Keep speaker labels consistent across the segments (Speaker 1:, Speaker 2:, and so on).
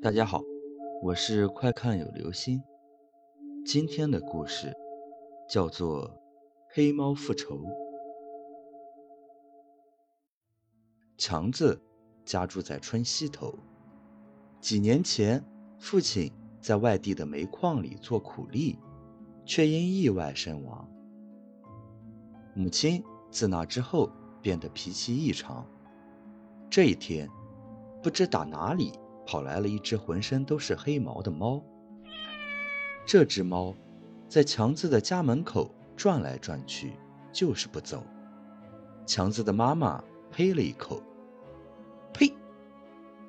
Speaker 1: 大家好，我是快看有流星。今天的故事叫做《黑猫复仇》。强子家住在春西头。几年前，父亲在外地的煤矿里做苦力，却因意外身亡。母亲自那之后变得脾气异常。这一天，不知打哪里。跑来了一只浑身都是黑毛的猫。这只猫在强子的家门口转来转去，就是不走。强子的妈妈呸了一口：“呸！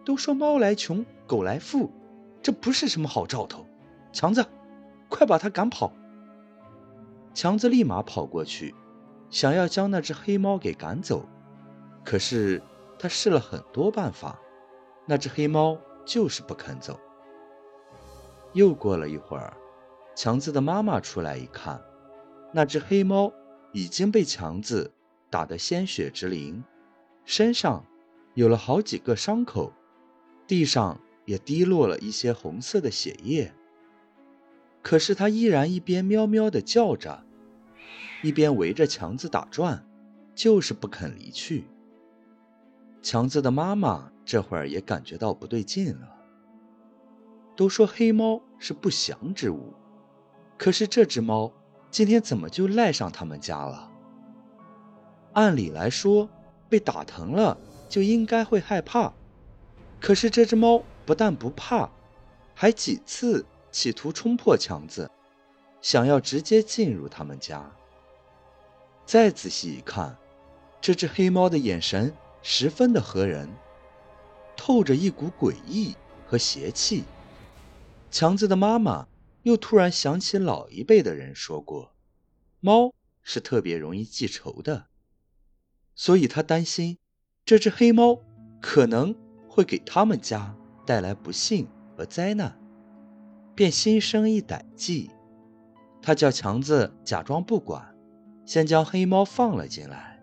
Speaker 1: 都说猫来穷，狗来富，这不是什么好兆头。强子，快把它赶跑！”强子立马跑过去，想要将那只黑猫给赶走。可是他试了很多办法，那只黑猫。就是不肯走。又过了一会儿，强子的妈妈出来一看，那只黑猫已经被强子打得鲜血直淋，身上有了好几个伤口，地上也滴落了一些红色的血液。可是它依然一边喵喵地叫着，一边围着强子打转，就是不肯离去。强子的妈妈。这会儿也感觉到不对劲了。都说黑猫是不祥之物，可是这只猫今天怎么就赖上他们家了？按理来说，被打疼了就应该会害怕，可是这只猫不但不怕，还几次企图冲破墙子，想要直接进入他们家。再仔细一看，这只黑猫的眼神十分的合人。透着一股诡异和邪气。强子的妈妈又突然想起老一辈的人说过，猫是特别容易记仇的，所以她担心这只黑猫可能会给他们家带来不幸和灾难，便心生一歹计。他叫强子假装不管，先将黑猫放了进来，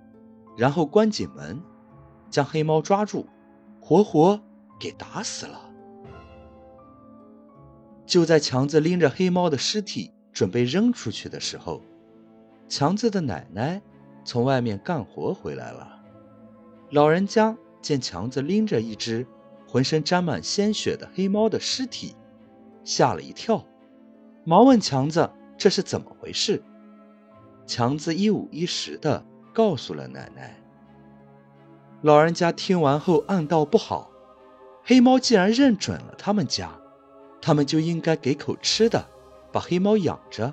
Speaker 1: 然后关紧门，将黑猫抓住。活活给打死了。就在强子拎着黑猫的尸体准备扔出去的时候，强子的奶奶从外面干活回来了。老人家见强子拎着一只浑身沾满鲜血的黑猫的尸体，吓了一跳，忙问强子这是怎么回事。强子一五一十的告诉了奶奶。老人家听完后暗道不好，黑猫既然认准了他们家，他们就应该给口吃的，把黑猫养着。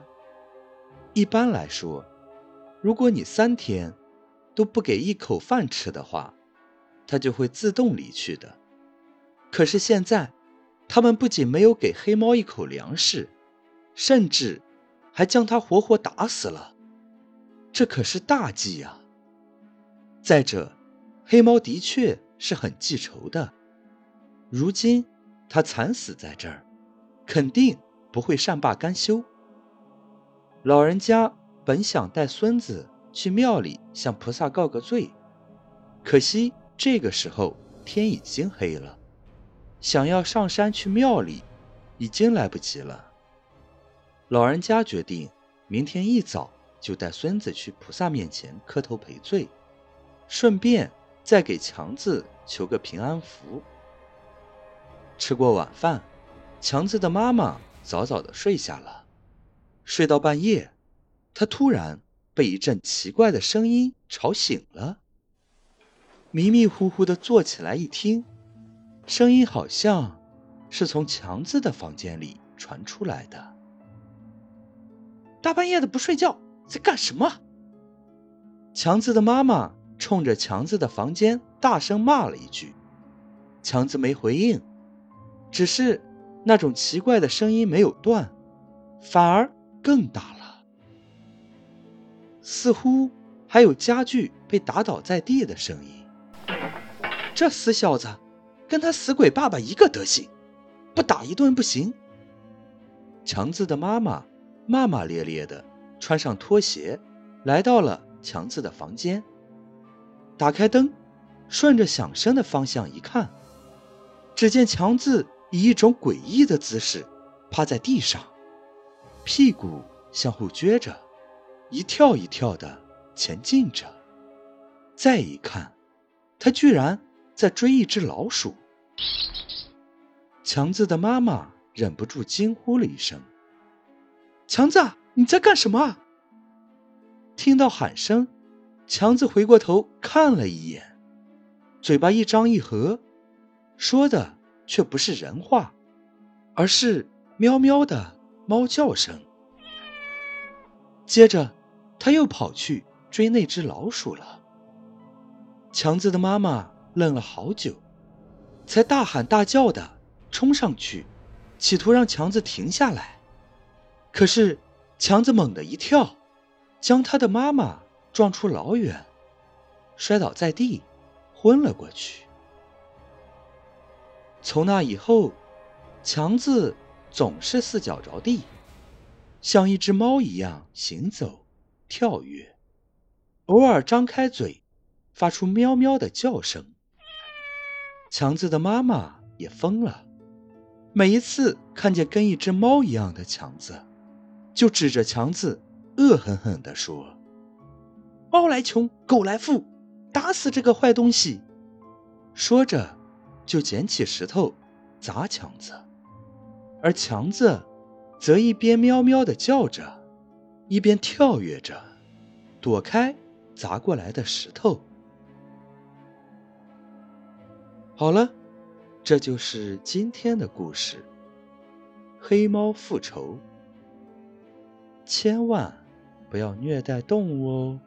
Speaker 1: 一般来说，如果你三天都不给一口饭吃的话，它就会自动离去的。可是现在，他们不仅没有给黑猫一口粮食，甚至还将它活活打死了，这可是大忌呀！再者，黑猫的确是很记仇的，如今它惨死在这儿，肯定不会善罢甘休。老人家本想带孙子去庙里向菩萨告个罪，可惜这个时候天已经黑了，想要上山去庙里，已经来不及了。老人家决定明天一早就带孙子去菩萨面前磕头赔罪，顺便。再给强子求个平安符。吃过晚饭，强子的妈妈早早的睡下了。睡到半夜，他突然被一阵奇怪的声音吵醒了。迷迷糊糊的坐起来一听，声音好像是从强子的房间里传出来的。大半夜的不睡觉，在干什么？强子的妈妈。冲着强子的房间大声骂了一句，强子没回应，只是那种奇怪的声音没有断，反而更大了，似乎还有家具被打倒在地的声音。这死小子跟他死鬼爸爸一个德行，不打一顿不行。强子的妈妈骂骂咧咧的穿上拖鞋，来到了强子的房间。打开灯，顺着响声的方向一看，只见强子以一种诡异的姿势趴在地上，屁股向后撅着，一跳一跳的前进着。再一看，他居然在追一只老鼠。强子的妈妈忍不住惊呼了一声：“强子，你在干什么？”听到喊声，强子回过头看了一眼，嘴巴一张一合，说的却不是人话，而是喵喵的猫叫声。接着，他又跑去追那只老鼠了。强子的妈妈愣了好久，才大喊大叫的冲上去，企图让强子停下来。可是，强子猛地一跳。将他的妈妈撞出老远，摔倒在地，昏了过去。从那以后，强子总是四脚着地，像一只猫一样行走、跳跃，偶尔张开嘴，发出喵喵的叫声。强子的妈妈也疯了，每一次看见跟一只猫一样的强子，就指着强子。恶狠狠地说：“猫来穷，狗来富，打死这个坏东西！”说着，就捡起石头砸强子，而强子则一边喵喵地叫着，一边跳跃着，躲开砸过来的石头。好了，这就是今天的故事《黑猫复仇》，千万。不要虐待动物哦。